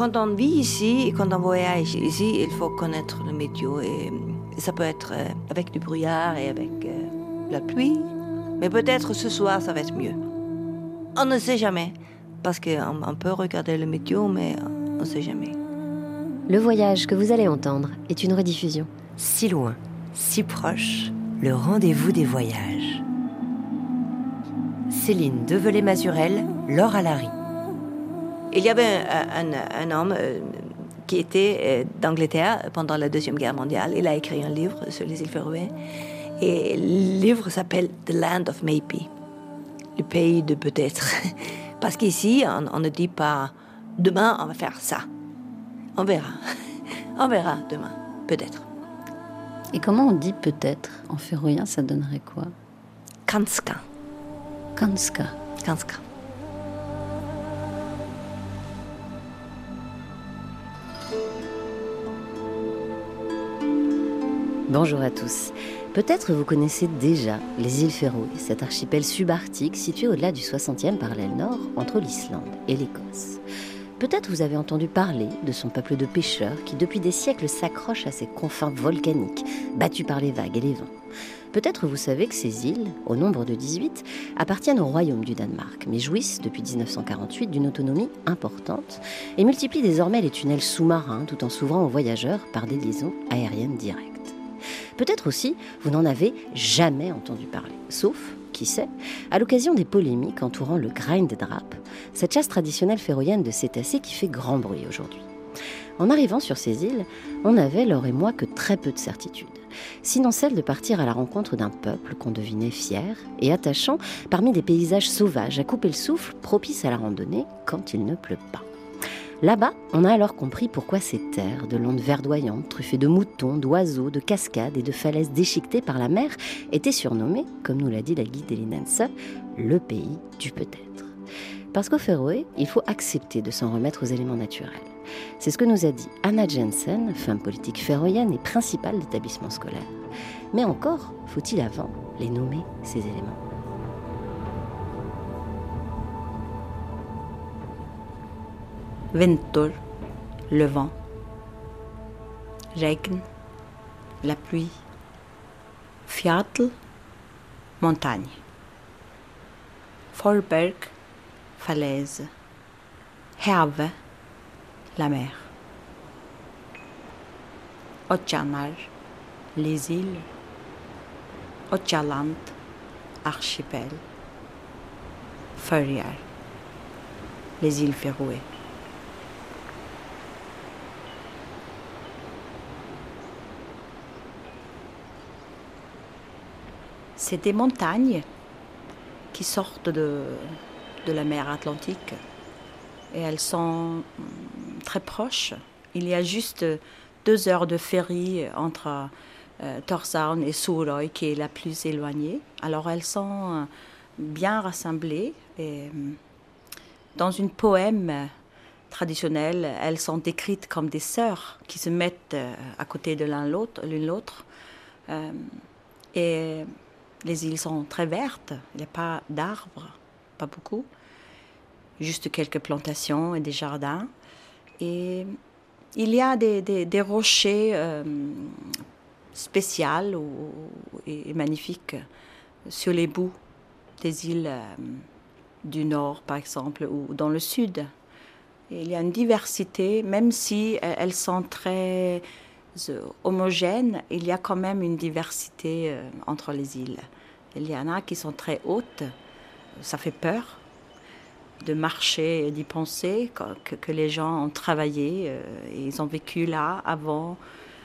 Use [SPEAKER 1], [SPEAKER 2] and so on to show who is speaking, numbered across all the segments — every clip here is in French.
[SPEAKER 1] Quand on vit ici et quand on voyage ici, il faut connaître le météo. Et ça peut être euh, avec du brouillard et avec euh, la pluie. Mais peut-être ce soir, ça va être mieux. On ne sait jamais. Parce qu'on peut regarder le météo, mais on ne sait jamais.
[SPEAKER 2] Le voyage que vous allez entendre est une rediffusion.
[SPEAKER 3] Si loin, si proche, le rendez-vous des voyages. Céline Develay-Mazurel, Laure Alary.
[SPEAKER 1] Il y avait un, homme euh, qui était euh, d'Angleterre pendant la Deuxième Guerre mondiale. Il a écrit un livre sur les îles Féroé. Et le livre s'appelle The Land of Maybe, le pays de peut-être. Parce qu'ici, on, on, ne dit pas demain, on va faire ça. On verra. On verra demain, peut-être.
[SPEAKER 4] Et comment on dit peut-être En féroïen, ça donnerait quoi?
[SPEAKER 1] Kanska.
[SPEAKER 4] Kanska.
[SPEAKER 1] Kanska.
[SPEAKER 2] Bonjour à tous. Peut-être vous connaissez déjà les îles Féroé, cet archipel subarctique situé au-delà du 60e parallèle nord entre l'Islande et l'Écosse. Peut-être vous avez entendu parler de son peuple de pêcheurs qui depuis des siècles s'accroche à ses confins volcaniques, battus par les vagues et les vents. Peut-être vous savez que ces îles, au nombre de 18, appartiennent au royaume du Danemark, mais jouissent depuis 1948 d'une autonomie importante et multiplient désormais les tunnels sous-marins tout en s'ouvrant aux voyageurs par des liaisons aériennes directes. Peut-être aussi vous n'en avez jamais entendu parler, sauf qui sait, à l'occasion des polémiques entourant le grind drap, cette chasse traditionnelle féroïenne de cétacés qui fait grand bruit aujourd'hui. En arrivant sur ces îles, on n'avait, Laure et moi, que très peu de certitudes, sinon celle de partir à la rencontre d'un peuple qu'on devinait fier et attachant parmi des paysages sauvages à couper le souffle propices à la randonnée quand il ne pleut pas. Là-bas, on a alors compris pourquoi ces terres de landes verdoyantes, truffées de moutons, d'oiseaux, de cascades et de falaises déchiquetées par la mer, étaient surnommées, comme nous l'a dit la guide Elinense, le pays du peut-être. Parce qu'au Féroé, il faut accepter de s'en remettre aux éléments naturels. C'est ce que nous a dit Anna Jensen, femme politique féroïenne et principale d'établissement scolaire. Mais encore, faut-il avant les nommer, ces éléments
[SPEAKER 5] Ventor, le vent. Regn, la pluie. Fjall, montagne. Forberg, falaise. Have, la mer. Otjanar, les îles. Otjaland, archipel. Førjar, les îles Féroé. C'est des montagnes qui sortent de, de la mer Atlantique et elles sont très proches. Il y a juste deux heures de ferry entre euh, Torshavn et Suroy qui est la plus éloignée. Alors elles sont euh, bien rassemblées et mm, dans une poème traditionnelle, elles sont décrites comme des sœurs qui se mettent euh, à côté de l'un l'autre, l'une l'autre. et les îles sont très vertes, il n'y a pas d'arbres, pas beaucoup, juste quelques plantations et des jardins. Et il y a des, rochers euh, spéciaux et, magnifiques sur les bouts des îles euh, du nord, par exemple, ou dans le sud. il y a une diversité, même si euh, elles sont très homogènes, il y a quand même une diversité euh, entre les îles. Il y en a qui sont très hautes, ça fait peur de marcher et d'y penser, que, les gens ont travaillé, euh, ils ont vécu là avant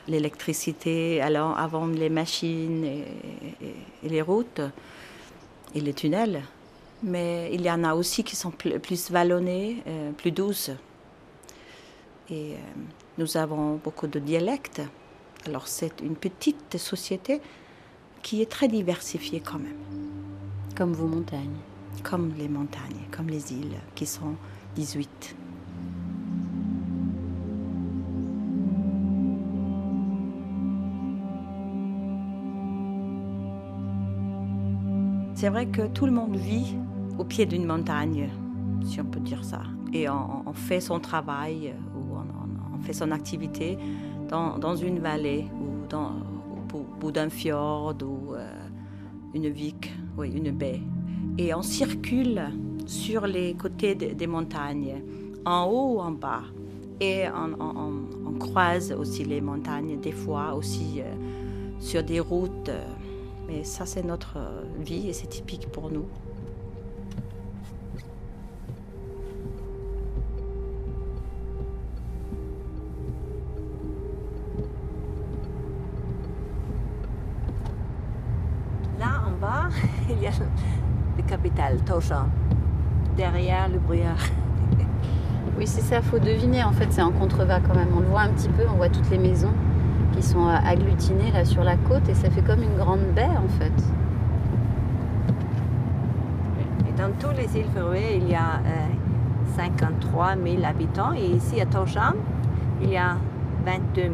[SPEAKER 5] l'électricité, avant les machines et, les routes et les tunnels. Mais il y en a aussi qui sont plus, vallonnées, euh, plus douces. Et nous avons beaucoup de dialectes. Alors c'est une petite société qui est très diversifiée quand même.
[SPEAKER 4] Comme vos montagnes.
[SPEAKER 5] Comme les montagnes, comme les îles, qui sont 18. C'est vrai que tout le monde vit au pied d'une montagne, si on peut dire ça. Et on, on fait son travail fait son activité dans, dans une vallée ou dans, au bout d'un fjord ou euh, une vic, oui, une baie. Et on circule sur les côtés des montagnes, en haut ou en bas. Et on, croise aussi les montagnes, des fois aussi euh, sur des routes. mais ça, c'est notre vie et c'est typique pour nous.
[SPEAKER 6] Il y a le capital, Toshan, derrière le brouillard.
[SPEAKER 4] Oui, c'est ça, faut deviner. En fait, c'est en contrebas quand même. On le voit un petit peu, on voit toutes les maisons qui sont agglutinées là sur la côte et ça fait comme une grande baie en fait.
[SPEAKER 6] Et dans toutes les îles Féroé, il y a 53 euh, 000 habitants et ici à Toshan, il y a 22 000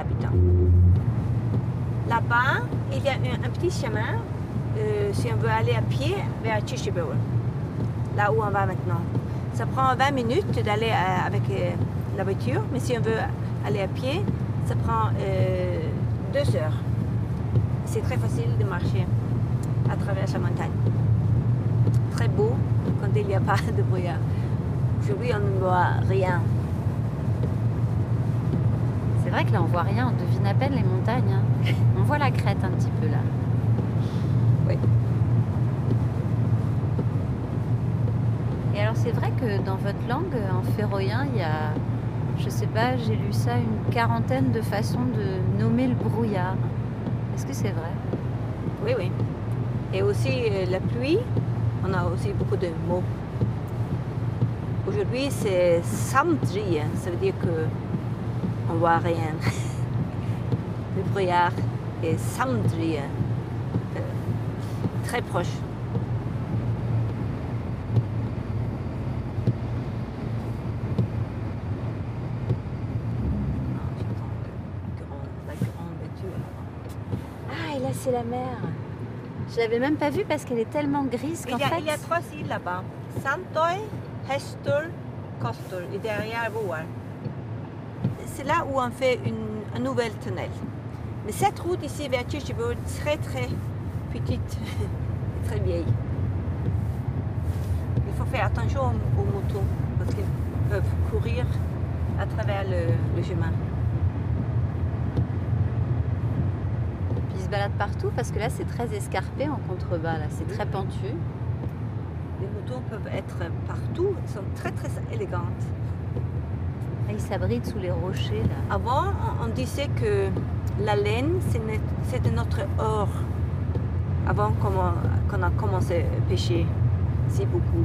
[SPEAKER 6] habitants. Là-bas, il y a un petit chemin euh, si on veut aller à pied vers Chichiboué, là où on va maintenant. Ça prend 20 minutes d'aller euh, avec euh, la voiture, mais si on veut aller à pied, ça prend deux heures. C'est très facile de marcher à travers la montagne. Très beau quand il n'y a pas de brouillard. Aujourd'hui, on ne voit rien.
[SPEAKER 4] C'est vrai que là, on voit rien, on devine à peine les montagnes. Hein. On voit la crête un petit peu là.
[SPEAKER 6] Oui.
[SPEAKER 4] Et alors c'est vrai que dans votre langue, en féroïen, il y a, je sais pas, j'ai lu ça, une quarantaine de façons de nommer le brouillard. Est-ce que c'est vrai?
[SPEAKER 6] Oui, oui. Et aussi euh, la pluie, on a aussi beaucoup de mots. Aujourd'hui, c'est samdri, ça veut dire que on voit rien. le brouillard est samdri très proche.
[SPEAKER 4] Ah, et là, c'est la mer. Je l'avais même pas vue parce qu'elle est tellement grise qu'en fait...
[SPEAKER 6] Il y a trois îles là-bas. Santoy, Hestur, Kostur. Et derrière vous. C'est là où on fait une, un nouvel tunnel. Mais cette route ici vers Chichibu, très très petite. très vieille. Il faut faire attention aux, motos parce qu'ils peuvent courir à travers le, chemin.
[SPEAKER 4] Puis ils se baladent partout parce que là c'est très escarpé en contrebas, là c'est très pentu.
[SPEAKER 6] Les motos peuvent être partout, elles sont très très élégantes.
[SPEAKER 4] ils s'abritent sous les rochers là.
[SPEAKER 6] Avant, on, disait que la laine c'était notre or avant qu'on a commencé à pêcher si beaucoup,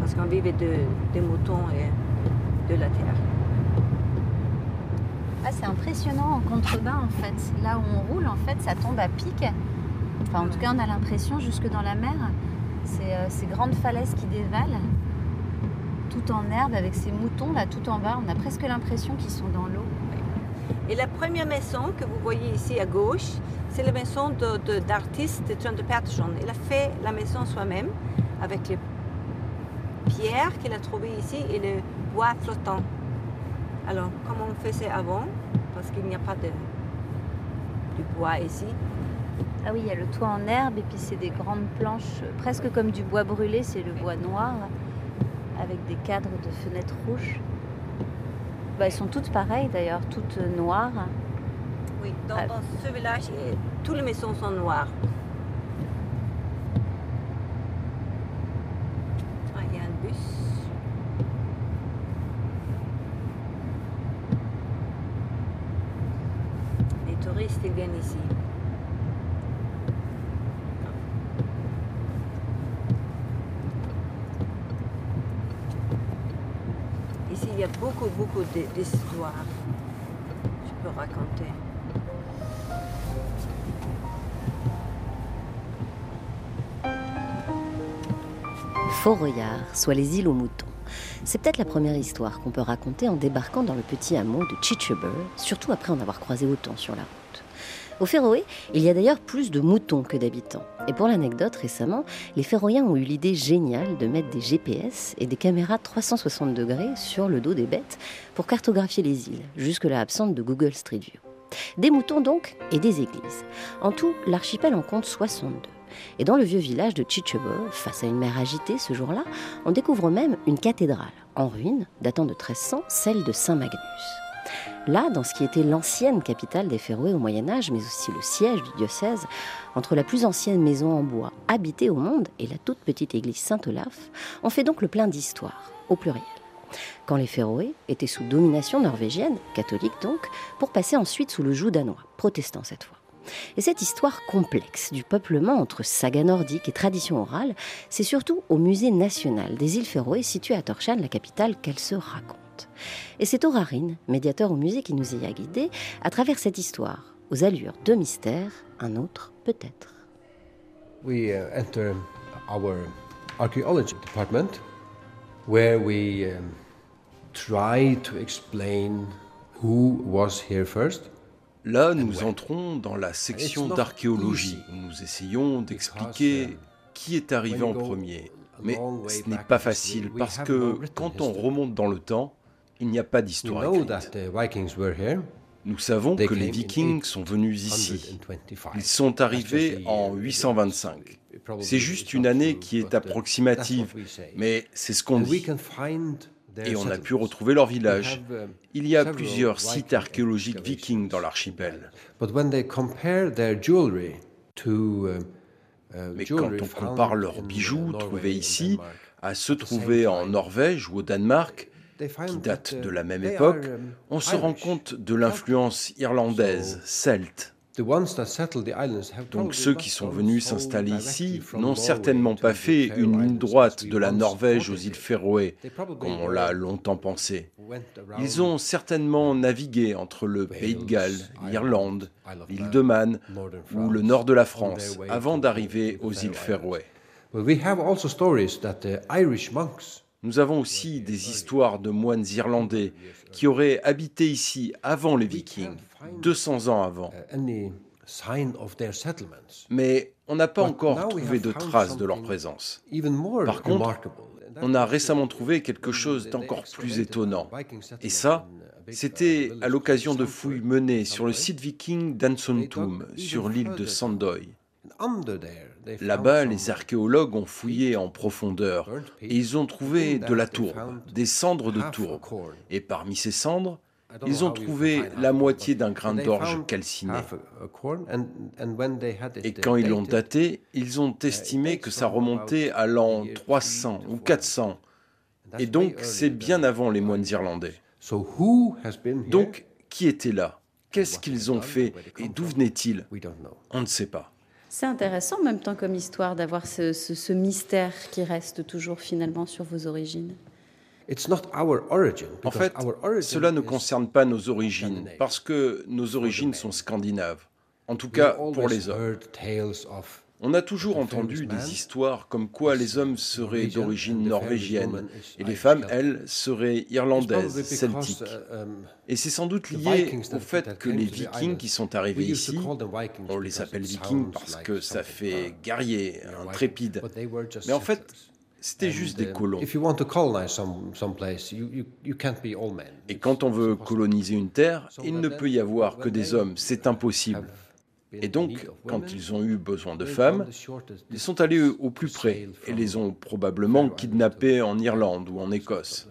[SPEAKER 6] parce qu'on vivait de, des moutons et de la terre.
[SPEAKER 4] Ah, c'est impressionnant en contrebas en fait. Là où on roule, en fait, ça tombe à pic. Enfin, en tout cas, on a l'impression jusque dans la mer. C'est euh, ces grandes falaises qui dévalent, tout en herbe avec ces moutons là tout en bas. On a presque l'impression qu'ils sont dans l'eau.
[SPEAKER 6] Et la première maison que vous voyez ici à gauche, c'est la maison d'artiste de, John de Patterson. Il a fait la maison soi-même avec les pierres qu'il a trouvées ici et le bois flottant. Alors, comment on faisait avant, parce qu'il n'y a pas de, de bois ici.
[SPEAKER 4] Ah oui, il y a le toit en herbe et puis c'est des grandes planches, presque comme du bois brûlé, c'est le bois noir, avec des cadres de fenêtres rouges. Bah, elles sont toutes pareilles d'ailleurs, toutes noires.
[SPEAKER 6] Oui, dans, ah. ce village, toutes les maisons sont noires. Ah, il y a un bus. Les touristes, ils viennent ici. Ici, il y a beaucoup, beaucoup d'histoires. Je peux raconter.
[SPEAKER 2] Fort-Royard, soit les îles aux moutons. C'est peut-être la première histoire qu'on peut raconter en débarquant dans le petit hameau de Chicheber, surtout après en avoir croisé autant sur la route. Au Féroé, il y a d'ailleurs plus de moutons que d'habitants. Et pour l'anecdote, récemment, les Féroïens ont eu l'idée géniale de mettre des GPS et des caméras 360 degrés sur le dos des bêtes pour cartographier les îles, jusque-là absentes de Google Street View. Des moutons donc et des églises. En tout, l'archipel en compte 62. Et dans le vieux village de Chichebo, face à une mer agitée ce jour-là, on découvre même une cathédrale en ruine datant de 1300, celle de Saint Magnus. Là, dans ce qui était l'ancienne capitale des Féroé au Moyen Âge, mais aussi le siège du diocèse, entre la plus ancienne maison en bois habitée au monde et la toute petite église Saint-Olaf, on fait donc le plein d'histoire, au pluriel. Quand les Féroé étaient sous domination norvégienne, catholique donc, pour passer ensuite sous le joug danois, protestant cette fois. Et cette histoire complexe du peuplement entre saga nordique et tradition orale, c'est surtout au musée national des îles Féroé situé à Torshavn, la capitale, qu'elle se raconte. Et c'est Aurarine, médiateur au musée, qui nous y a guidés à travers cette histoire, aux allures de mystère, un autre peut-être.
[SPEAKER 7] We uh, enter our archaeology department where we um, try to explain who was here first.
[SPEAKER 8] Là, nous entrons dans la section d'archéologie. Nous essayons d'expliquer qui est arrivé en premier. Mais ce n'est pas facile parce que quand on remonte dans le temps, il n'y a pas d'histoire Nous savons que les Vikings sont venus ici. Ils sont arrivés en 825. C'est juste une année qui est approximative, mais c'est ce qu'on dit. Et on a pu retrouver leur village. Il y a plusieurs sites archéologiques vikings dans l'archipel. Mais quand on compare leurs bijoux trouvés ici à ceux trouvés en Norvège ou au Danemark, qui datent de la même époque, on se rend compte de l'influence irlandaise, celte. Donc ceux qui sont venus s'installer ici n'ont certainement pas fait une ligne droite de la Norvège aux îles Féroé, comme on l'a longtemps pensé. Ils ont certainement navigué entre le Pays de Galles, l'Irlande, l'île de Man ou le nord de la France avant d'arriver aux îles Féroé. Nous avons aussi des histoires de moines irlandais qui auraient habité ici avant les Vikings, 200 ans avant. Mais on n'a pas encore trouvé de traces de leur présence. Par contre, on a récemment trouvé quelque chose d'encore plus étonnant. Et ça, c'était à l'occasion de fouilles menées sur le site viking d'Ansontum, sur l'île de Sandoy. Là-bas, les archéologues ont fouillé en profondeur et ils ont trouvé de la tourbe, des cendres de tourbe. Et parmi ces cendres, ils ont trouvé la moitié d'un grain d'orge calciné. Et quand ils l'ont daté, ils ont estimé que ça remontait à l'an 300 ou 400. Et donc, c'est bien avant les moines irlandais. Donc, qui était là? Qu'est-ce qu'ils ont fait? Et d'où venaient-ils On ne sait pas.
[SPEAKER 4] C'est intéressant en même temps comme histoire d'avoir ce, mystère qui reste toujours finalement sur vos origines.
[SPEAKER 8] En fait, cela ne concerne pas nos origines, parce que nos origines sont scandinaves, en tout cas pour les hommes. On a toujours entendu des histoires comme quoi les hommes seraient d'origine norvégienne et les femmes, elles, seraient irlandaises, celtiques. Uh, um, et c'est sans doute lié au fait que les vikings qui sont arrivés ici, on les appelle vikings parce que ça fait guerrier, intrépide, mais en fait, c'était juste des uh, colons. Et quand on veut coloniser une terre, il ne peut y avoir que des hommes, c'est impossible. Et donc, quand ils ont eu besoin de femmes, ils sont allés au plus près et les ont probablement kidnappées en Irlande ou en Écosse.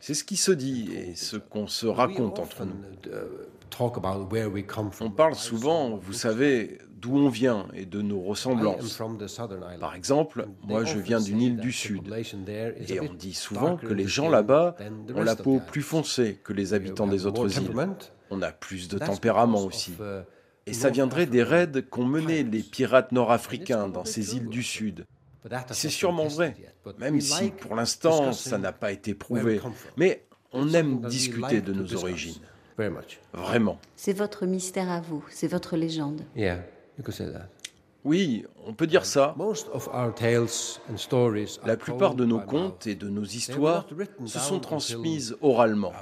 [SPEAKER 8] C'est ce qui se dit et ce qu'on se raconte entre nous. On parle souvent, vous savez, d'où on vient et de nos ressemblances. Par exemple, moi je viens d'une île du Sud et on dit souvent que les gens là-bas ont la peau plus foncée que les habitants des autres îles. On a plus de tempérament aussi. Uh, et ça viendrait des raids qu'ont menés les pirates nord-africains dans ces îles du Sud. C'est sûrement vrai, même si pour l'instant ça n'a pas été prouvé. Mais on aime discuter de nos origines. Vraiment.
[SPEAKER 4] C'est votre mystère à vous, c'est votre légende.
[SPEAKER 8] Oui, on peut dire ça. La plupart de nos contes et de nos histoires se sont transmises oralement.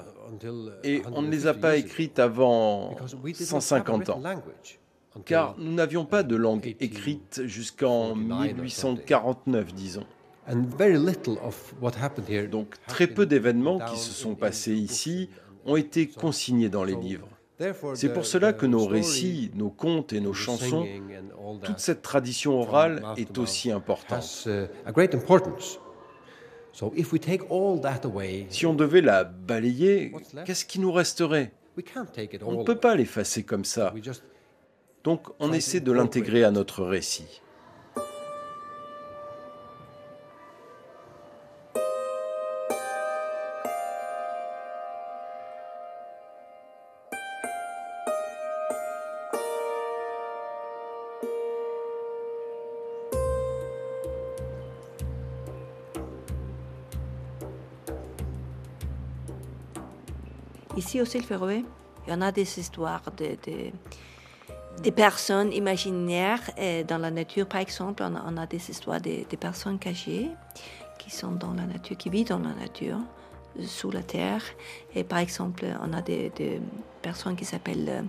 [SPEAKER 8] Et on ne les a pas écrites avant 150 ans, car nous n'avions pas de langue écrite jusqu'en 1849, disons. Donc très peu d'événements qui se sont passés ici ont été consignés dans les livres. C'est pour cela que nos récits, nos contes et nos chansons, toute cette tradition orale est aussi importante. Si on devait la balayer, qu'est-ce qui nous resterait? On ne peut pas l'effacer comme ça. Donc on essaie de l'intégrer à notre récit.
[SPEAKER 1] Ici au Féroé, il y en a des histoires de, des personnes imaginaires dans la nature. Par exemple, on a, des histoires des, personnes cachées qui sont dans la nature, qui vivent dans la nature, sous la terre. Et par exemple, on a des, personnes qui s'appellent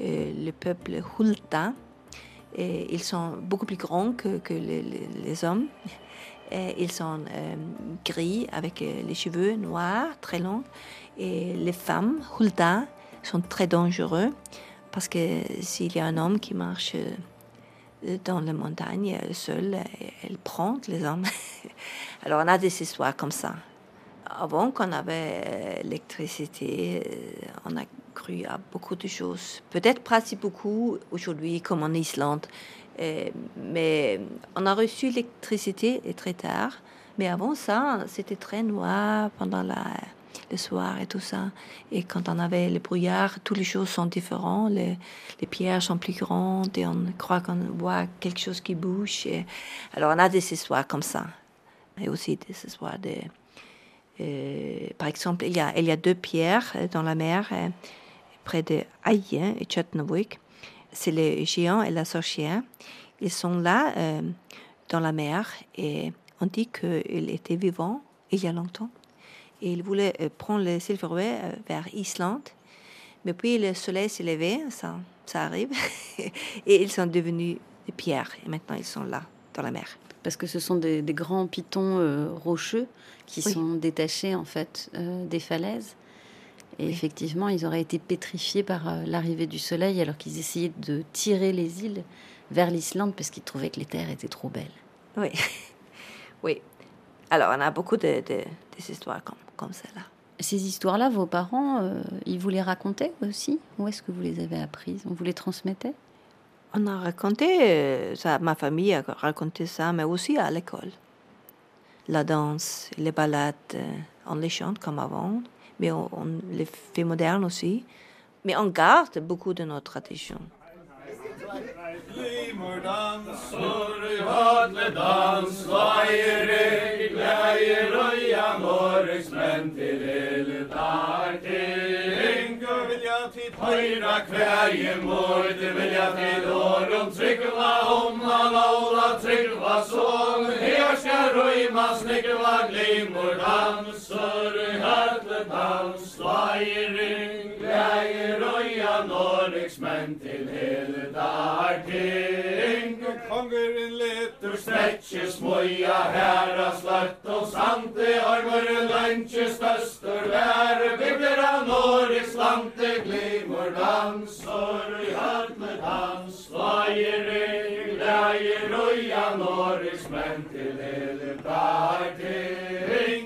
[SPEAKER 1] euh, le peuple Hulta. Et ils sont beaucoup plus grands que, les, hommes. Ils sont euh, gris avec euh, les cheveux noirs, très longs. Et les femmes, Hulda, sont très dangereux parce que s'il y a un homme qui marche euh, dans la montagne seul, elle prend les hommes. Alors on a des histoires comme ça. Avant qu'on avait l'électricité, on a à beaucoup de choses. Peut-être pas si beaucoup aujourd'hui comme en Islande, mais on a reçu l'électricité très tard. Mais avant ça, c'était très noir pendant le soir et tout ça. Et quand on avait le brouillard, toutes les choses sont différentes. Les, pierres sont plus grandes et on croit qu'on voit quelque chose qui bouge. alors on a des histoires comme ça. Et aussi des histoires de... Euh, par exemple, il y, a, il y a deux pierres dans la mer euh, près de Ayen et Tchotnovik. C'est le géant et la sorcière. Ils sont là euh, dans la mer et on dit qu'ils étaient vivants il y a longtemps et il voulait euh, prendre le Silverway euh, vers Islande. Mais puis le soleil s'est levé, ça, ça arrive, et ils sont devenus des pierres. Et maintenant, ils sont là, dans la mer.
[SPEAKER 4] Parce que ce sont des, grands pitons euh, rocheux qui sont détachés, en fait, des falaises. Et effectivement, ils auraient été pétrifiés par l'arrivée du soleil alors qu'ils essayaient de tirer les îles vers l'Islande parce qu'ils trouvaient que les terres étaient trop belles.
[SPEAKER 1] Oui, oui. Alors, on a beaucoup de, de, histoires comme, comme celle-là.
[SPEAKER 4] Ces histoires-là, vos parents, euh, ils vous les racontaient aussi? Où est-ce que vous les avez apprises? On vous les transmettait?
[SPEAKER 1] On a raconté, euh, ça, ma famille a raconté ça, mais aussi à l'école. La danse, les balades, euh, on les chante comme avant, mais on, les fait modernes aussi. Mais on garde beaucoup de nos traditions. Høyra kvæje mord, det vilja til åren Tryggva omna, laula, tryggva sån Her skal røyma, sniggva glimor Dansar, høtle dans, vajring Kvæje røya, norriks menn til hele dag Ting, Okker stretches moja herra sløtt og sante Armor lønche støster vær Bibler av Norges lante Glimmer dansor i høtle dans Vaier ei, leier roja Norges menn til hele dag til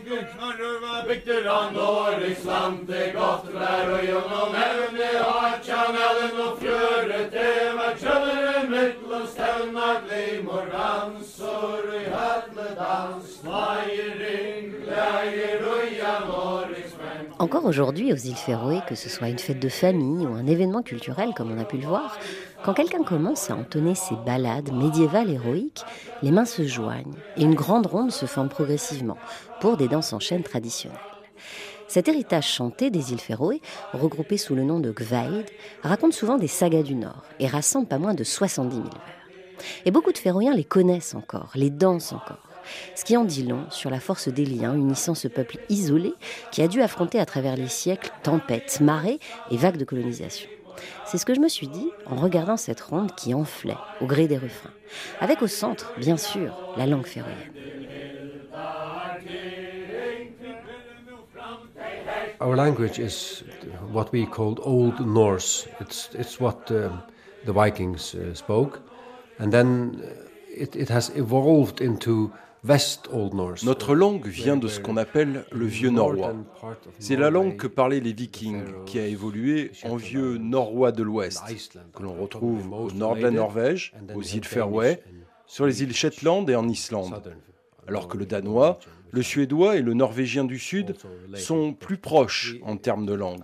[SPEAKER 1] bygder av Norges land Det gott vær og gjennom evne Atjan elen og fjøre Det var kjønnere mittlom stevna Glimor dansor i høtle dans Vaier ring, gleier og ja Norges
[SPEAKER 2] Encore aujourd'hui aux îles Féroé, que ce soit une fête de famille ou un événement culturel comme on a pu le voir, quand quelqu'un commence à entonner ses ballades médiévales héroïques, les mains se joignent et une grande ronde se forme progressivement pour des danses en chaîne traditionnelles. Cet héritage chanté des îles Féroé, regroupé sous le nom de Gvaid, raconte souvent des sagas du Nord et rassemble pas moins de 70 000 vers. Et beaucoup de Féroïens les connaissent encore, les dansent encore. Ce qui en dit long sur la force des liens unissant ce peuple isolé qui a dû affronter à travers les siècles tempêtes, marées et vagues de colonisation. C'est ce que je me suis dit en regardant cette ronde qui enflait au gré des refrains, avec au centre, bien sûr, la langue féroïenne.
[SPEAKER 7] Old Norse. Vikings
[SPEAKER 8] Notre langue vient de ce qu'on appelle le vieux norrois. C'est la langue que parlaient les vikings, qui a évolué en vieux norrois de l'Ouest, que l'on retrouve au nord de la Norvège, aux îles Faroé, sur les îles Shetland et en Islande. Alors que le danois, le suédois et le norvégien du Sud sont plus proches en termes de langue.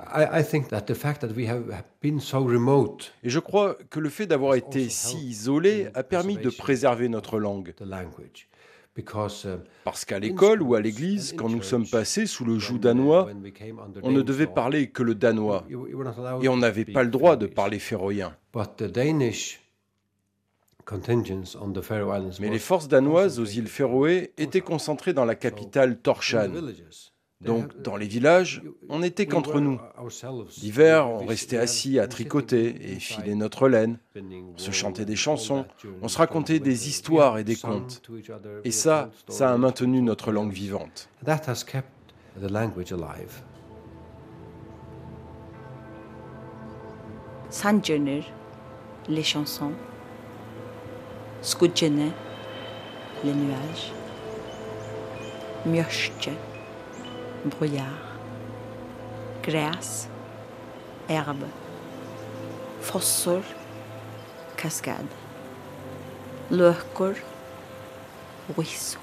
[SPEAKER 8] Et je crois que le fait d'avoir été si isolé a permis de préserver notre langue. Uh, Parce qu'à l'école ou à l'église, quand nous sommes passés sous le joug danois, on ne devait parler que le danois. Et on n'avait pas le droit de parler féroïen. Mais les forces danoises aux îles Féroé étaient concentrées dans la capitale Torshavn. Donc, dans les villages, on n'était qu'entre nous. L'hiver, on restait assis à tricoter et filer notre laine. On se chantait des chansons, on se racontait des histoires et des contes. Et ça, ça a maintenu notre langue vivante.
[SPEAKER 5] Sanjener, les chansons. Skudjene, les nuages. Mjörstje, brouillard, gras, herbe, fossor, cascade, løkur, ruisseau,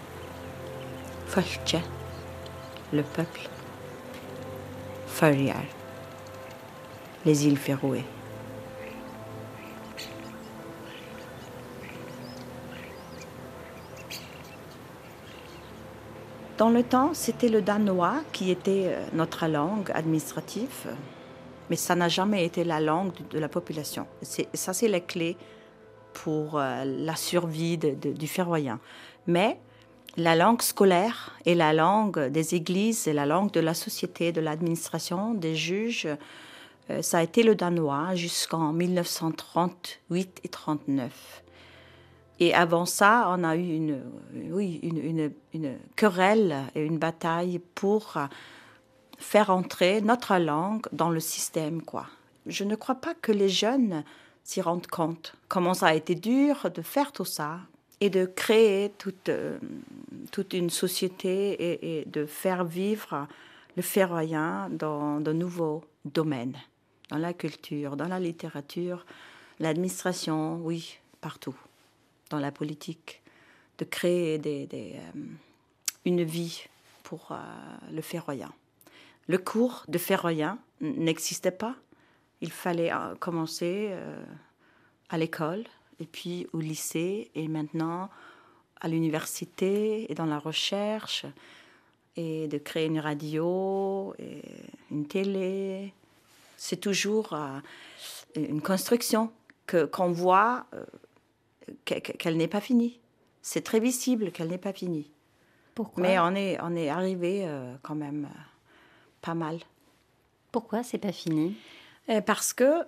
[SPEAKER 5] fölkje, le peuple, Førjar, les îles Féroé. Dans le temps, c'était le danois qui était euh, notre langue administrative, mais ça n'a jamais été la langue de la population. Ça, c'est la clé pour euh, la survie du féroïen. Mais la langue scolaire et la langue des églises et la langue de la société, de l'administration, des juges, euh, ça a été le danois jusqu'en 1938 et 39. Et avant ça, on a eu une, querelle et une bataille pour faire entrer notre langue dans le système. Je ne crois pas que les jeunes s'y rendent compte comment ça a été dur de faire tout ça et de créer toute, euh, une société et, et, de faire vivre le féroïen dans de nouveaux domaines, dans la culture, dans la littérature, l'administration, oui, partout dans la politique, de créer euh, une vie pour euh, le féroïen. Le cours de féroïen n'existait pas. Il fallait euh, commencer à l'école et puis au lycée et maintenant à l'université et dans la recherche et de créer une radio et une télé. C'est toujours une construction que qu'on voit qu'elle n'est pas finie. C'est très visible qu'elle n'est pas finie.
[SPEAKER 2] Pourquoi
[SPEAKER 5] Mais on est, on est arrivé euh, quand même euh, pas mal.
[SPEAKER 2] Pourquoi c'est pas fini?
[SPEAKER 5] Euh, Parce que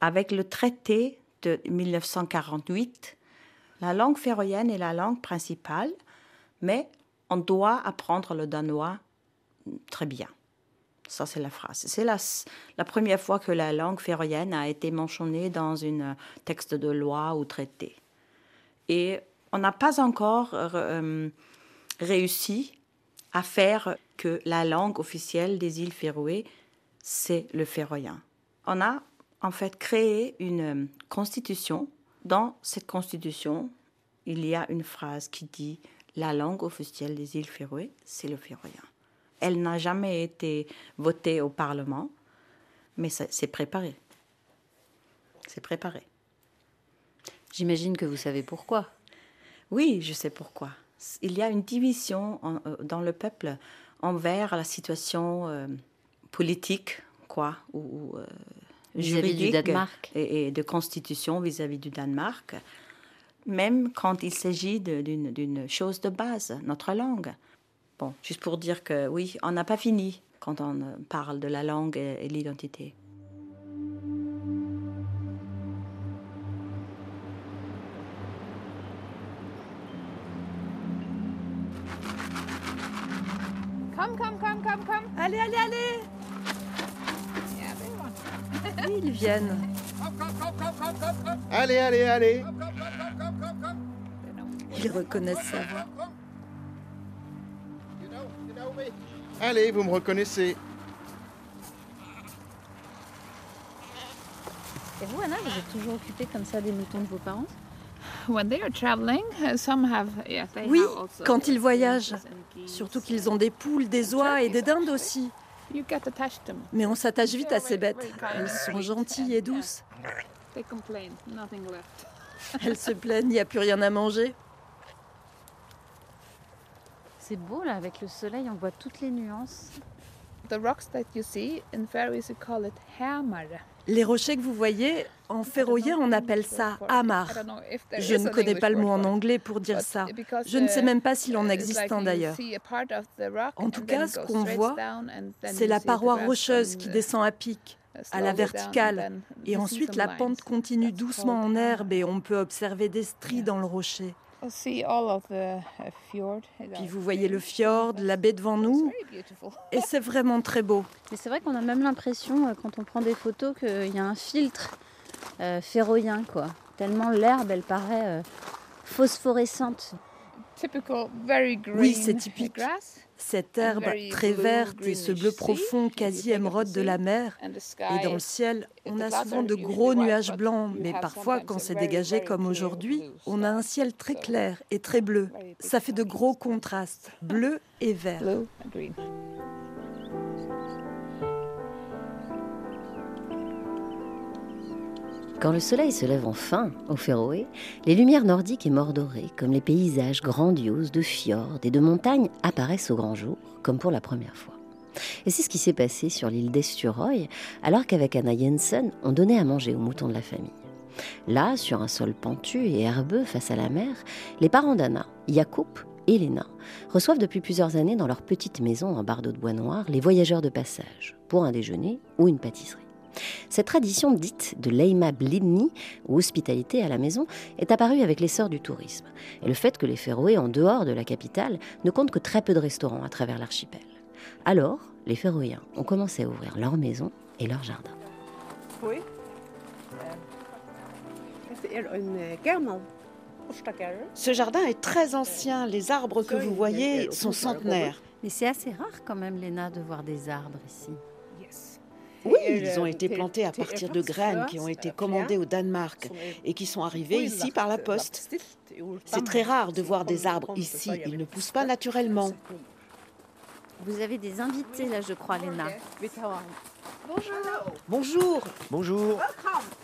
[SPEAKER 5] avec le traité de 1948, la langue féroïenne est la langue principale, mais on doit apprendre le danois très bien. Ça, c'est la phrase. C'est la, première fois que la langue féroïenne a été mentionnée dans un texte de loi ou traité. Et on n'a pas encore euh, réussi à faire que la langue officielle des îles Féroé, c'est le féroïen. On a en fait créé une constitution. Dans cette constitution, il y a une phrase qui dit la langue officielle des îles Féroé, c'est le féroïen. Elle n'a jamais été votée au Parlement, mais c'est préparé. C'est préparé.
[SPEAKER 2] J'imagine que vous savez pourquoi.
[SPEAKER 5] Oui, je sais pourquoi. Il y a une division euh, dans le peuple envers la situation euh, politique, quoi, ou euh, juridique
[SPEAKER 2] du Danemark.
[SPEAKER 5] Et, de constitution vis-à-vis du Danemark. même quand il s'agit d'une chose de base, notre langue. Bon, juste pour dire que oui, on n'a pas fini quand on parle de la langue et, et l'identité.
[SPEAKER 4] Come, come, come, come, come.
[SPEAKER 1] Allez, allez, allez
[SPEAKER 9] Oui, ils viennent.
[SPEAKER 10] Allez, allez, allez
[SPEAKER 9] Ils reconnaissent sa voix.
[SPEAKER 10] Allez, vous me reconnaissez.
[SPEAKER 4] Et vous, Anna, vous êtes toujours occupée comme ça des moutons de vos parents?
[SPEAKER 9] Oui, quand ils voyagent. Surtout qu'ils ont des poules, des oies et des dindes aussi. Mais on s'attache vite à ces bêtes. Elles sont gentilles et douces. Elles se plaignent, il n'y a plus rien à manger.
[SPEAKER 4] C'est beau là, avec le soleil, on voit toutes les nuances.
[SPEAKER 9] Les rochers que vous voyez, en féroïen, on appelle ça hamar. Je ne connais pas le mot en anglais pour dire ça. Je ne sais même pas s'il en existe un d'ailleurs. En tout cas, ce qu'on voit, c'est la paroi rocheuse qui descend à pic, à la verticale, et ensuite la pente continue doucement en herbe et on peut observer des stries dans le rocher. Puis vous voyez le fjord, la baie devant nous, et c'est vraiment très beau.
[SPEAKER 4] Mais c'est vrai qu'on a même l'impression, euh, quand on prend des photos, qu'il y a un filtre euh, féroïen, quoi. Tellement l'herbe, elle paraît euh, phosphorescente.
[SPEAKER 9] Oui, c'est typique. Cette herbe très verte et ce bleu profond quasi émeraude de la mer. Et dans le ciel, on a souvent de gros nuages blancs, mais parfois, quand c'est dégagé comme aujourd'hui, on a un ciel très clair et très bleu. Ça fait de gros contrastes, bleu et vert.
[SPEAKER 2] Quand le soleil se lève enfin au Féroé, les lumières nordiques et mordorées, comme les paysages grandioses de fjords et de montagnes, apparaissent au grand jour, comme pour la première fois. Et c'est ce qui s'est passé sur l'île d'Esturoy, alors qu'avec Anna Jensen, on donnait à manger aux moutons de la famille. Là, sur un sol pentu et herbeux face à la mer, les parents d'Anna, Jacob et Lena, reçoivent depuis plusieurs années dans leur petite maison en bardeau de bois noir les voyageurs de passage, pour un déjeuner ou une pâtisserie. Cette tradition dite de Leima Blidni, ou hospitalité à la maison, est apparue avec l'essor du tourisme et le fait que les Féroé, en dehors de la capitale, ne comptent que très peu de restaurants à travers l'archipel. Alors, les Féroïens ont commencé à ouvrir leurs maisons et leurs jardins.
[SPEAKER 11] Ce jardin est très ancien. Les arbres que vous voyez sont centenaires.
[SPEAKER 4] Mais c'est assez rare quand même, Léna, de voir des arbres ici.
[SPEAKER 11] Oui, ils ont été plantés à partir de graines qui ont été commandées au Danemark et qui sont arrivées ici par la poste. C'est très rare de voir des arbres ici, ils ne poussent pas naturellement.
[SPEAKER 4] Vous avez des invités là, je crois, Léna.
[SPEAKER 11] Bonjour. Bonjour.
[SPEAKER 10] Bonjour.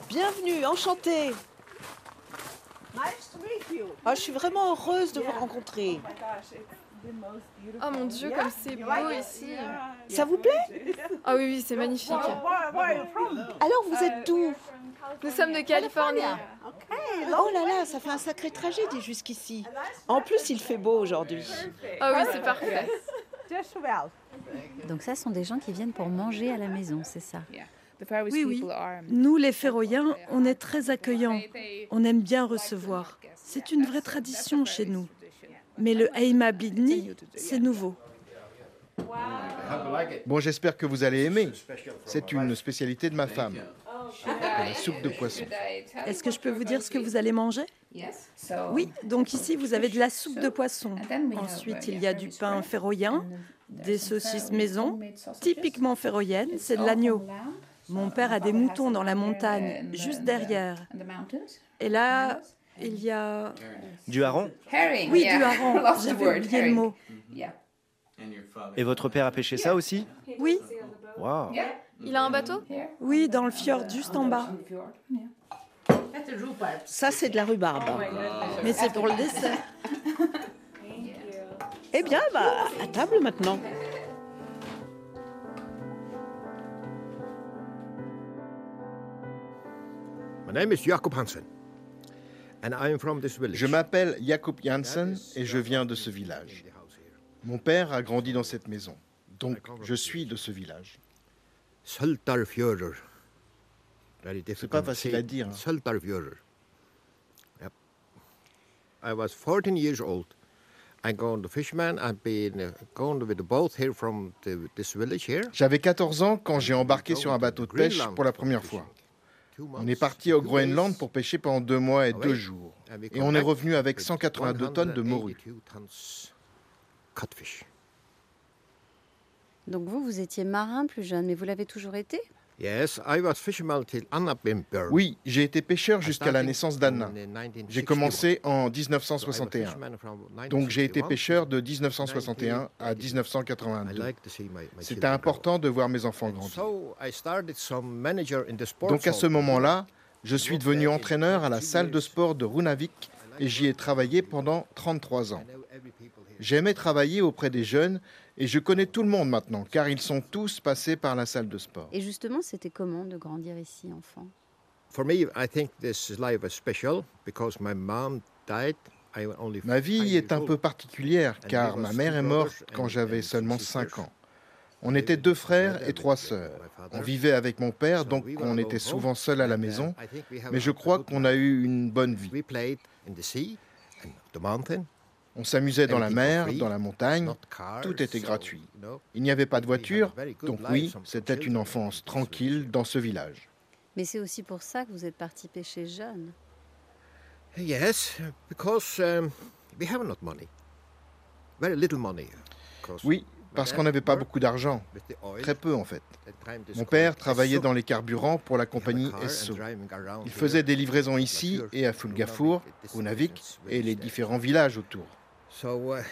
[SPEAKER 11] Bienvenue, enchantée. Ah, je suis vraiment heureuse de vous rencontrer.
[SPEAKER 12] Oh mon dieu, comme c'est beau ici.
[SPEAKER 11] Ça vous plaît?
[SPEAKER 12] Ah oui, oui, c'est magnifique.
[SPEAKER 11] Alors, vous êtes d'où?
[SPEAKER 12] Nous sommes de Californie.
[SPEAKER 11] Oh là là, ça fait un sacré tragédie jusqu'ici. En plus, il fait beau aujourd'hui.
[SPEAKER 12] Ah oui, c'est parfait.
[SPEAKER 4] Donc ça, ce sont des gens qui viennent pour manger à la maison, c'est ça?
[SPEAKER 9] Oui, oui. Nous, les Féroïens, on est très accueillants. On aime bien recevoir. C'est une vraie tradition chez nous. Mais le Heima Bidni, c'est nouveau.
[SPEAKER 10] Bon, j'espère que vous allez aimer. C'est une spécialité de ma femme. La soupe de poisson.
[SPEAKER 9] Est-ce que je peux vous dire ce que vous allez manger? Oui, donc ici vous avez de la soupe de poisson. Ensuite, il y a du pain féroïen, des saucisses maison, typiquement féroïennes, c'est de l'agneau. Mon père a des moutons dans la montagne, juste derrière. Et là, il y a...
[SPEAKER 13] Du hareng
[SPEAKER 9] Oui, du hareng. J'avais oublié le mot.
[SPEAKER 13] Et votre père a pêché ça aussi
[SPEAKER 9] Oui.
[SPEAKER 13] Waouh
[SPEAKER 12] Il a un bateau
[SPEAKER 9] Oui, dans le fjord, juste en bas.
[SPEAKER 11] Ça, c'est de la rhubarbe.
[SPEAKER 9] Mais c'est pour le dessert.
[SPEAKER 11] Eh bien, bah, à table maintenant.
[SPEAKER 10] My name is Jacob Hansen. Je m'appelle Jakob Janssen et je viens de ce village. Mon père a grandi dans cette maison, donc je suis de ce village. C'est pas facile à dire. Hein. I was 14 years old. I gone to fisherman. I've been gone with the boat here from the, this village here. J'avais 14 ans quand j'ai embarqué sur un bateau de pêche pour la première fois. On est parti au Groenland pour pêcher pendant deux mois et deux jours. Et on est revenu avec 182 tonnes de morue.
[SPEAKER 4] Donc vous, vous étiez marin plus jeune, mais vous l'avez toujours été?
[SPEAKER 10] Oui, j'ai été pêcheur jusqu'à la naissance d'Anna. J'ai commencé en 1961. Donc j'ai été pêcheur de 1961 à 1982. C'était important de voir mes enfants grandir. Donc à ce moment-là, je suis devenu entraîneur à la salle de sport de Runavik et j'y ai travaillé pendant 33 ans. J'aimais travailler auprès des jeunes et je connais tout le monde maintenant, car ils sont tous passés par la salle de sport.
[SPEAKER 4] Et justement, c'était comment de grandir ici, enfant?
[SPEAKER 10] Ma vie est un peu particulière, car ma mère est morte quand j'avais seulement 5 ans. On était deux frères et trois sœurs. On vivait avec mon père, donc on était souvent seuls à la maison, mais je crois qu'on a eu une bonne vie. On s'amusait dans la mer, dans la montagne, tout était gratuit. Il n'y avait pas de voiture, donc oui, c'était une enfance tranquille dans ce village.
[SPEAKER 4] Mais c'est aussi pour ça que vous êtes parti pêcher jeune.
[SPEAKER 10] Oui, parce qu'on n'avait pas beaucoup d'argent. Très peu en fait. Mon père travaillait dans les carburants pour la compagnie Esso. Il faisait des livraisons ici et à Fulgafour, au Navik et les différents villages autour. Uh,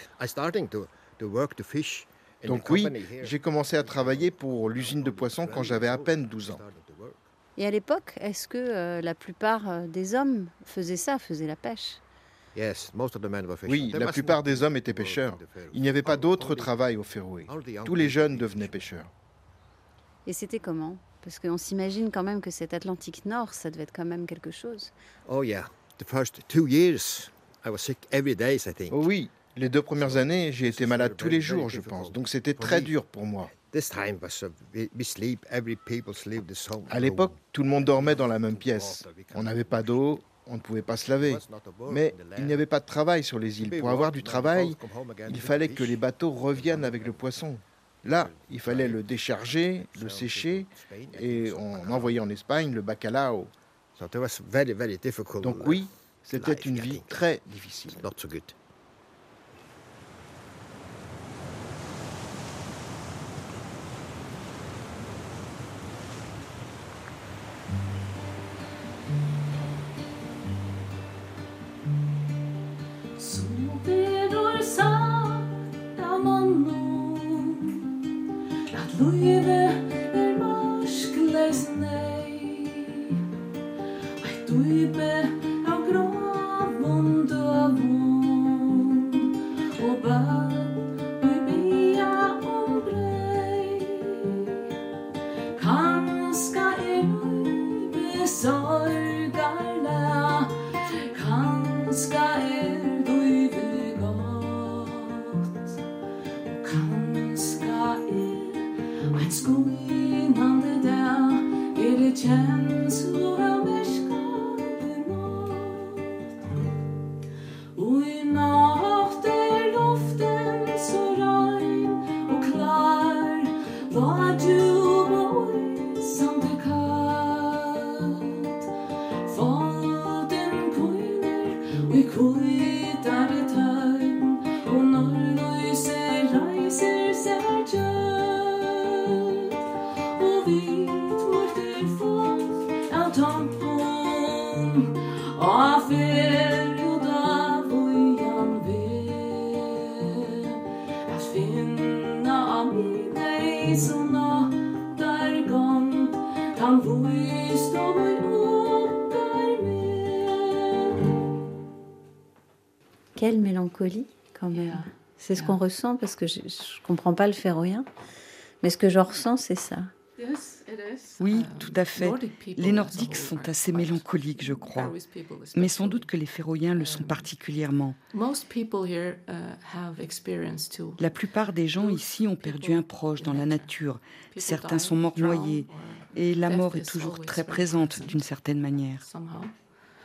[SPEAKER 10] Donc oui, j'ai commencé à travailler pour l'usine de poissons quand j'avais à peine 12 ans.
[SPEAKER 4] Et à l'époque, est-ce que euh, la plupart euh, des hommes faisaient ça, faisaient la pêche?
[SPEAKER 10] Oui, la plupart des hommes étaient pêcheurs. Il n'y avait pas d'autre travail au Féroé. Tous les jeunes devenaient pêcheurs.
[SPEAKER 4] Et c'était comment? Parce qu'on s'imagine quand même que cet Atlantique Nord, ça devait être quand même quelque chose.
[SPEAKER 10] Oh yeah, the first two years Oh oui, les deux premières années, j'ai été malade tous les jours, je pense. Donc c'était très dur pour moi. À l'époque, tout le monde dormait dans la même pièce. On n'avait pas d'eau, on ne pouvait pas se laver. Mais il n'y avait pas de travail sur les îles. Pour avoir du travail, il fallait que les bateaux reviennent avec le poisson. Là, il fallait le décharger, le sécher, et on envoyait en Espagne le bacalao. Donc oui, c'était une vie très difficile.
[SPEAKER 4] C'est ce qu'on ressent parce que je ne comprends pas le féroïen. Mais ce que je ressens, c'est ça.
[SPEAKER 14] Oui, tout à fait. Les Nordiques sont assez mélancoliques, je crois. Mais sans doute que les Féroïens le sont particulièrement. La plupart des gens ici ont perdu un proche dans la nature. Certains sont morts noyés. Et la mort est toujours très présente d'une certaine manière.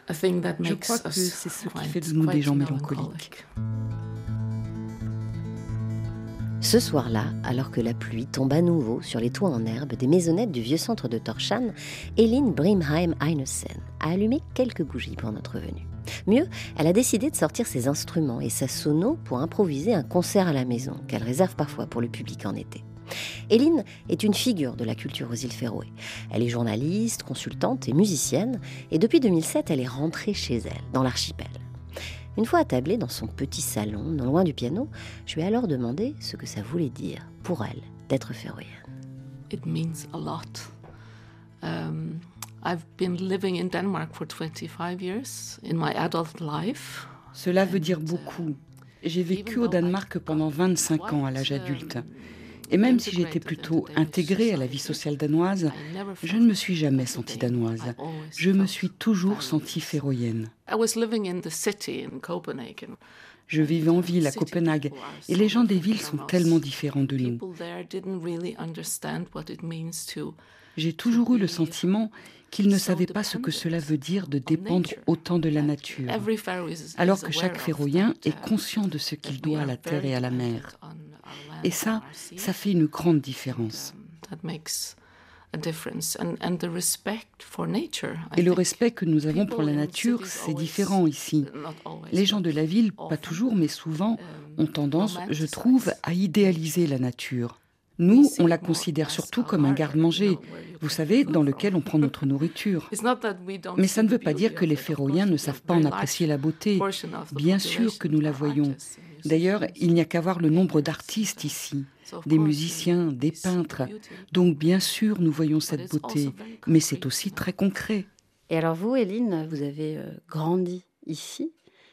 [SPEAKER 14] Je crois que c'est ce qui fait de nous des gens mélancoliques.
[SPEAKER 2] Ce soir-là, alors que la pluie tombe à nouveau sur les toits en herbe des maisonnettes du vieux centre de Torshan, Eline Brimheim Einesen a allumé quelques bougies pour notre venue. Mieux, elle a décidé de sortir ses instruments et sa sono pour improviser un concert à la maison, qu'elle réserve parfois pour le public en été. Eline est une figure de la culture aux îles Féroé. Elle est journaliste, consultante et musicienne, et depuis 2007, elle est rentrée chez elle, dans l'archipel. Une fois attablée dans son petit salon, non loin du piano, je lui ai alors demandé ce que ça voulait dire pour elle d'être féroïenne.
[SPEAKER 15] It means a lot. Um, I've been living in Denmark for 25 years in my adult life.
[SPEAKER 14] Cela veut dire beaucoup. J'ai vécu au Danemark pendant 25 ans à l'âge adulte. Et même si j'étais plutôt intégrée à la vie sociale danoise, je ne me suis jamais sentie danoise. Je me suis toujours sentie féroïenne. Je vivais en ville à Copenhague et les gens des villes sont tellement différents de nous. J'ai toujours eu le sentiment qu'ils ne savaient pas ce que cela veut dire de dépendre autant de la nature, alors que chaque féroïen est conscient de ce qu'il doit à la terre et à la mer. Et ça, ça fait une grande différence. Et le respect que nous avons pour la nature, c'est différent ici. Les gens de la ville, pas toujours, mais souvent, ont tendance, je trouve, à idéaliser la nature. Nous, on la considère surtout comme un garde-manger, vous savez, dans lequel on prend notre nourriture. Mais ça ne veut pas dire que les Féroïens ne savent pas en apprécier la beauté. Bien sûr que nous la voyons. D'ailleurs, il n'y a qu'à voir le nombre d'artistes ici, des musiciens, des peintres. Donc bien sûr, nous voyons cette beauté, mais c'est aussi très concret.
[SPEAKER 2] Et alors vous, Hélène, vous avez euh, grandi ici.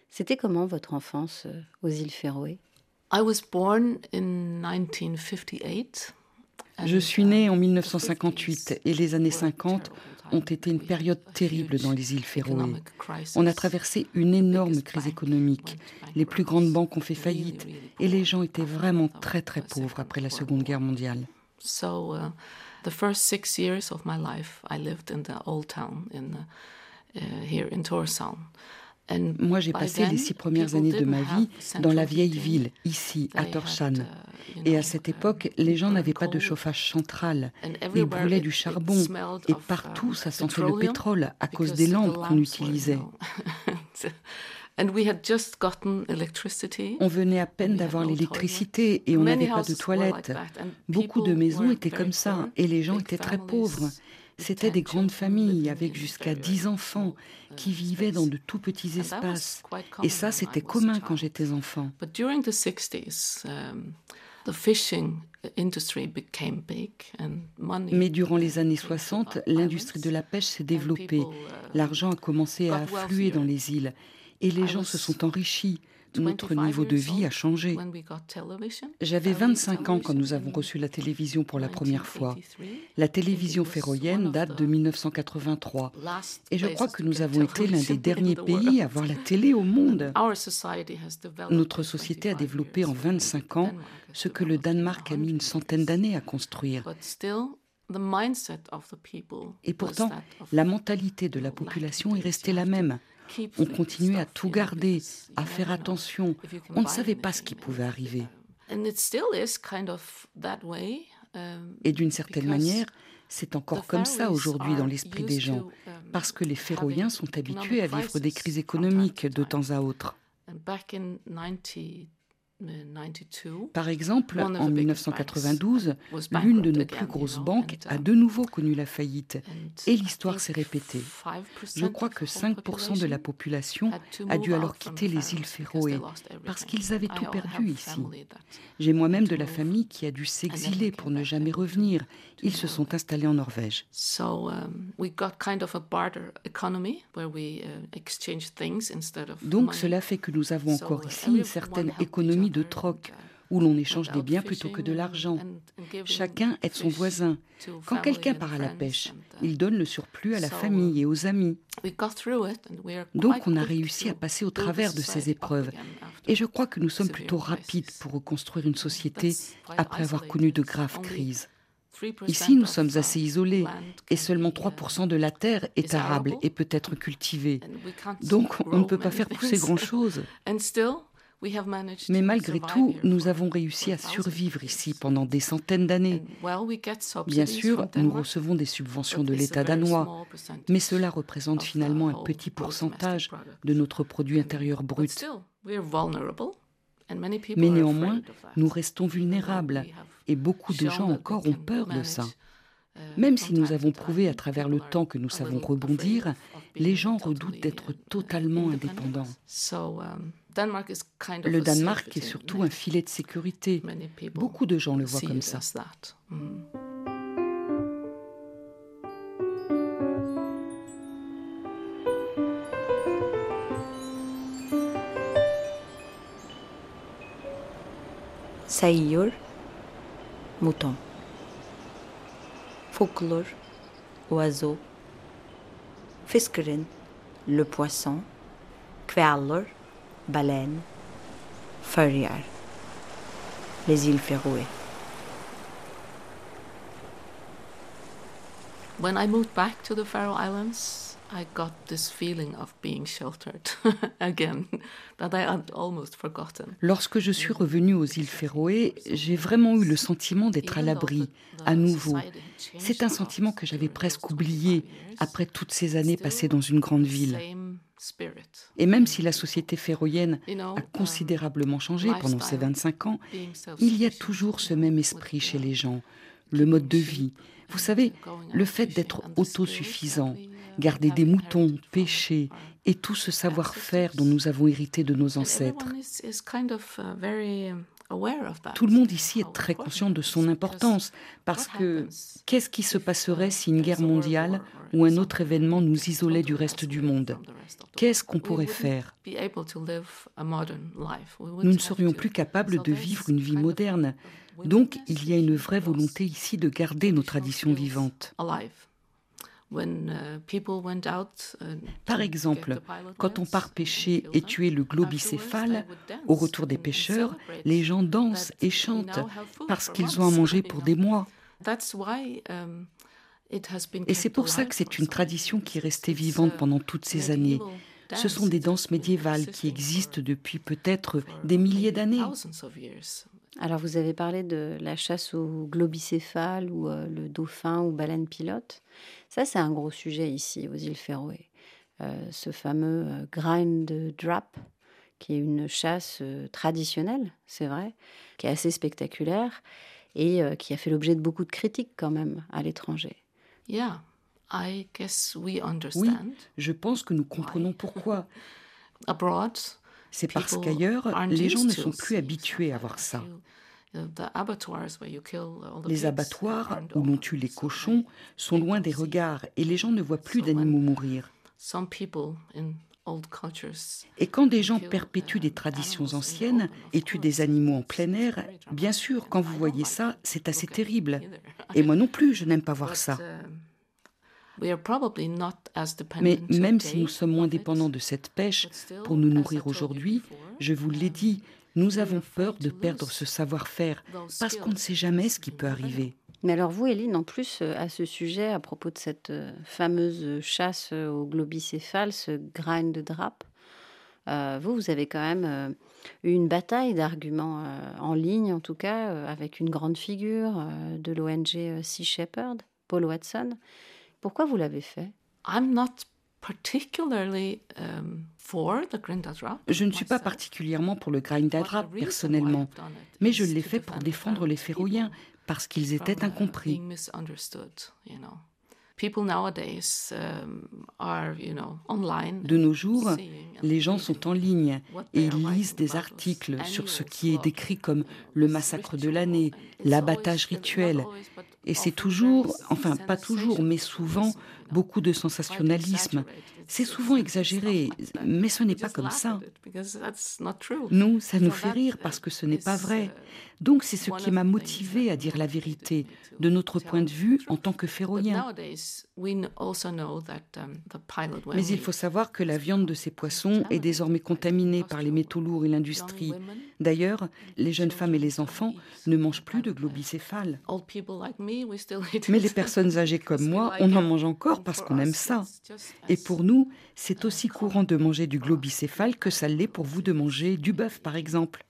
[SPEAKER 2] C'était comment votre enfance euh, aux îles Féroé?
[SPEAKER 14] Je suis née en 1958 et les années 50 ont été une période terrible dans les îles Féroé. On a traversé une énorme crise économique. Les plus grandes banques ont fait faillite et les gens étaient vraiment très très pauvres après la Seconde Guerre mondiale.
[SPEAKER 15] the first six years of my life, I lived in the old town in uh, here in.
[SPEAKER 14] Moi, j'ai passé les six premières années de ma vie dans la vieille ville, ici, à Torshavn. Uh, et à cette époque, les gens n'avaient pas de chauffage central. Ils brûlaient du charbon. Et partout, ça sentait le pétrole à cause des lampes qu'on utilisait. On venait à peine d'avoir l'électricité et on n'avait pas de toilettes. Beaucoup de maisons étaient comme ça et les gens étaient très pauvres. C'était des grandes familles avec jusqu'à dix enfants qui vivaient dans de tout petits espaces. Et ça, c'était commun quand j'étais enfant. Mais durant les années 60, l'industrie de la pêche s'est développée. L'argent a commencé à affluer dans les îles et les gens se sont enrichis. Notre niveau de vie a changé. J'avais 25 ans quand nous avons reçu la télévision pour la première fois. La télévision féroïenne date de 1983. Et je crois que nous avons été l'un des derniers pays à voir la télé au monde. Notre société a développé en 25 ans ce que le Danemark a mis une centaine d'années à construire. Et pourtant, la mentalité de la population est restée la même. On continuait à tout garder, à faire attention. On ne savait pas ce qui pouvait arriver. Et d'une certaine manière, c'est encore comme ça aujourd'hui dans l'esprit des gens, parce que les Féroïens sont habitués à vivre des crises économiques de temps à autre. Par exemple, en 1992, l'une de nos plus grosses banques a de nouveau connu la faillite et l'histoire s'est répétée. Je crois que 5% de la population a dû alors quitter les îles Féroé parce qu'ils avaient tout perdu ici. J'ai moi-même de la famille qui a dû s'exiler pour ne jamais revenir. Ils se sont installés en Norvège. Donc cela fait que nous avons encore ici une certaine économie de troc. où l'on échange des biens plutôt que de l'argent. Chacun aide son voisin. Quand quelqu'un part à la pêche, il donne le surplus à la famille et aux amis. Donc on a réussi à passer au travers de ces épreuves. Et je crois que nous sommes plutôt rapides pour reconstruire une société après avoir connu de graves crises. Ici, nous sommes assez isolés et seulement 3% de la terre est arable et peut être cultivée. Donc, on ne peut pas faire pousser grand-chose. Mais malgré tout, nous avons réussi à survivre ici pendant des centaines d'années. Bien sûr, nous recevons des subventions de l'État danois, mais cela représente finalement un petit pourcentage de notre produit intérieur brut. Mais néanmoins, nous restons vulnérables et beaucoup de gens encore ont peur de ça. Même si nous avons prouvé à travers le temps que nous savons rebondir, les gens redoutent d'être totalement indépendants. Le Danemark est surtout un filet de sécurité. Beaucoup de gens le voient comme ça.
[SPEAKER 5] Sayur, mouton. Folklore, oiseau. Fiskeren, le poisson. Kveller, baleine. Furrier, les îles Féroé.
[SPEAKER 15] When I moved back to the Faroe Islands, I got this feeling of being sheltered again that I had almost forgotten.
[SPEAKER 14] Lorsque je suis revenue aux îles Féroé, j'ai vraiment eu le sentiment d'être à l'abri, à nouveau. C'est un sentiment que j'avais presque oublié après toutes ces années passées dans une grande ville. Et même si la société féroïenne a considérablement changé pendant ces 25 ans, il y a toujours ce même esprit chez les gens, le mode de vie. Vous savez, le fait d'être autosuffisant, garder des moutons, pêcher et tout ce savoir-faire dont nous avons hérité de nos ancêtres. Tout le monde ici est très conscient de son importance parce que qu'est-ce qui se passerait si une guerre mondiale ou un autre événement nous isolait du reste du monde? Qu'est-ce qu'on pourrait faire? Nous ne serions plus capables de vivre une vie moderne. Donc il y a une vraie volonté ici de garder nos traditions vivantes. Uh, uh, Par exemple, quand on part pêcher et tuer le globicéphale, au retour des pêcheurs, les gens dansent et chantent parce qu'ils ont à manger pour des mois. Um, et c'est pour ça que c'est une tradition qui est restée vivante pendant toutes ces années. Ce sont des danses médiévales qui existent depuis peut-être des milliers d'années.
[SPEAKER 2] Alors vous avez parlé de la chasse au globicéphale ou euh, le dauphin ou baleine pilote. Ça c'est un gros sujet ici aux îles Féroé. Euh, ce fameux euh, grind drap qui est une chasse traditionnelle, c'est vrai, qui est assez spectaculaire et qui a fait l'objet de beaucoup de critiques quand même à l'étranger.
[SPEAKER 15] Yeah, I guess we understand.
[SPEAKER 14] Oui, je pense que nous comprenons pourquoi.
[SPEAKER 15] Abroad,
[SPEAKER 14] c'est parce qu'ailleurs, les gens ne sont plus habitués à voir ça. Les abattoirs où l'on tue les cochons sont loin des regards et les gens ne voient plus d'animaux mourir. Et quand des gens perpétuent des traditions anciennes et tuent des animaux en plein air, bien sûr, quand vous voyez ça, c'est assez terrible. Et moi non plus, je n'aime pas voir ça. Mais même si nous sommes moins dépendants de cette pêche pour nous nourrir aujourd'hui, je vous l'ai dit, nous avons peur de perdre ce savoir-faire parce qu'on ne sait jamais ce qui peut arriver.
[SPEAKER 2] Mais alors vous, Eline, en plus, euh, à ce sujet, à propos de cette euh, fameuse chasse au globicéphale, ce grind de drap, euh, vous, vous avez quand même eu une bataille d'arguments en ligne, en tout cas, avec une grande figure de l'ONG Sea Shepherd, Paul Watson. Pourquoi vous l'avez fait?
[SPEAKER 15] Um,
[SPEAKER 14] Je ne suis pas particulièrement pour le Grindadra personnellement, mais je l'ai fait pour défendre les Féroïens parce qu'ils étaient incompris. De nos jours, les gens sont en ligne et ils lisent des articles sur ce qui est décrit comme le massacre de l'année, l'abattage rituel. Et c'est toujours, enfin pas toujours, mais souvent, beaucoup de sensationnalisme. C'est souvent exagéré, mais ce n'est pas comme ça. Nous, ça nous fait rire parce que ce n'est pas vrai. Donc c'est ce qui m'a motivé à dire la vérité, de notre point de vue en tant que féroïen. Mais il faut savoir que la viande de ces poissons est désormais contaminée par les métaux lourds et l'industrie. D'ailleurs, les jeunes femmes et les enfants ne mangent plus de globicéphales. Mais les personnes âgées comme moi, on en mange encore parce qu'on aime ça. Et pour nous, c'est aussi courant de manger du globicéphale que ça l'est pour vous de manger du bœuf, par exemple.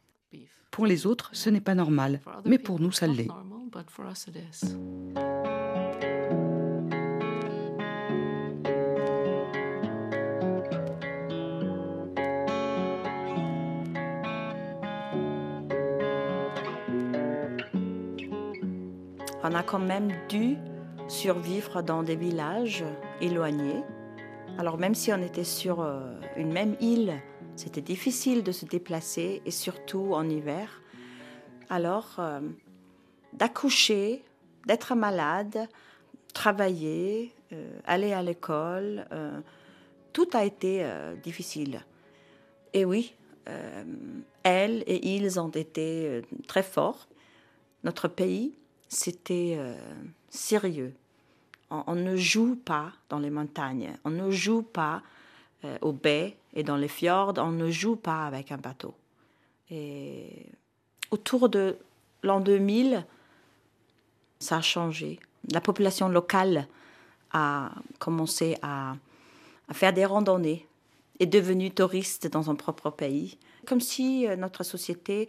[SPEAKER 14] Pour les autres, ce n'est pas normal, mais pour nous, ça l'est.
[SPEAKER 5] On a quand même dû survivre dans des villages éloignés. Alors même si on était sur euh, une même île, c'était difficile de se déplacer et surtout en hiver. Alors euh, d'accoucher, d'être malade, travailler, euh, aller à l'école, tout a été difficile. Et oui, elles et ils ont été très forts. Notre pays, c'était sérieux. On, ne joue pas dans les montagnes, on ne joue pas euh, aux baies et dans les fjords, on ne joue pas avec un bateau. Et autour de l'an 2000, ça a changé. La population locale a commencé à, à faire des randonnées, est devenue touriste dans son propre pays, comme si euh, notre société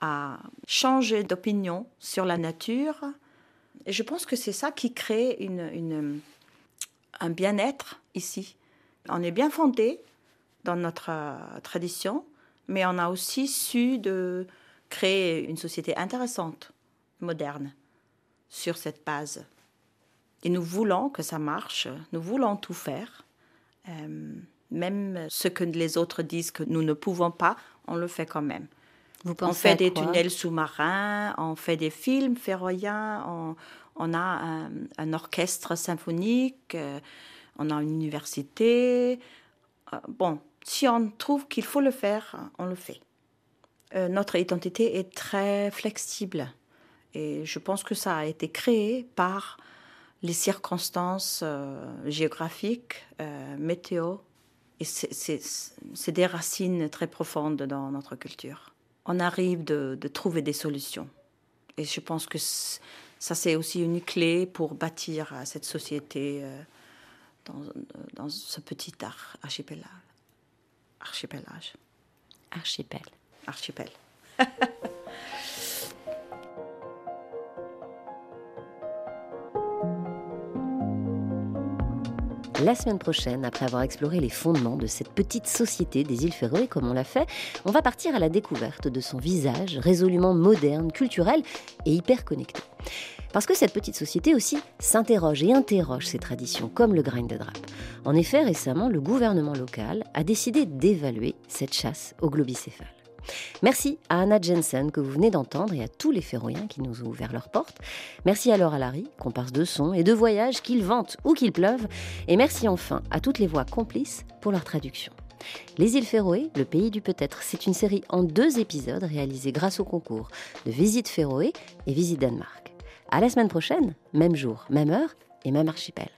[SPEAKER 5] a changé d'opinion sur la nature, et je pense que c'est ça qui crée une, un bien-être ici. On est bien fondé dans notre euh, tradition, mais on a aussi su de créer une société intéressante, moderne, sur cette base. Et nous voulons que ça marche, nous voulons tout faire. Euh, même ce que les autres disent que nous ne pouvons pas, on le fait quand même on fait des tunnels sous-marins, on fait des films ferroïens, on, a un, orchestre symphonique, euh, on a une université. Euh, bon, si on trouve qu'il faut le faire, on le fait. Euh, notre identité est très flexible et je pense que ça a été créé par les circonstances géographiques, météo, et c'est des racines très profondes dans notre culture on arrive de, trouver des solutions. Et je pense que ça, c'est aussi une clé pour bâtir euh, cette société euh, dans, dans, ce petit archipel. Archipelage.
[SPEAKER 2] Archipel.
[SPEAKER 5] Archipel.
[SPEAKER 2] La semaine prochaine, après avoir exploré les fondements de cette petite société des îles Féroé comme on l'a fait, on va partir à la découverte de son visage résolument moderne, culturel et hyper connecté. Parce que cette petite société aussi s'interroge et interroge ses traditions, comme le grain de drap. En effet, récemment, le gouvernement local a décidé d'évaluer cette chasse au globicéphale. Merci à Anna Jensen que vous venez d'entendre et à tous les Féroïens qui nous ont ouvert leurs portes. Merci à Laura Larry, comparse de son et de voyage, qu'ils ventent ou qu'il pleuve. Et merci enfin à toutes les voix complices pour leur traduction. Les îles Féroé, le pays du peut-être, c'est une série en deux épisodes réalisée grâce au concours de Visite Féroé et Visite Danemark. À la semaine prochaine, même jour, même heure et même archipel.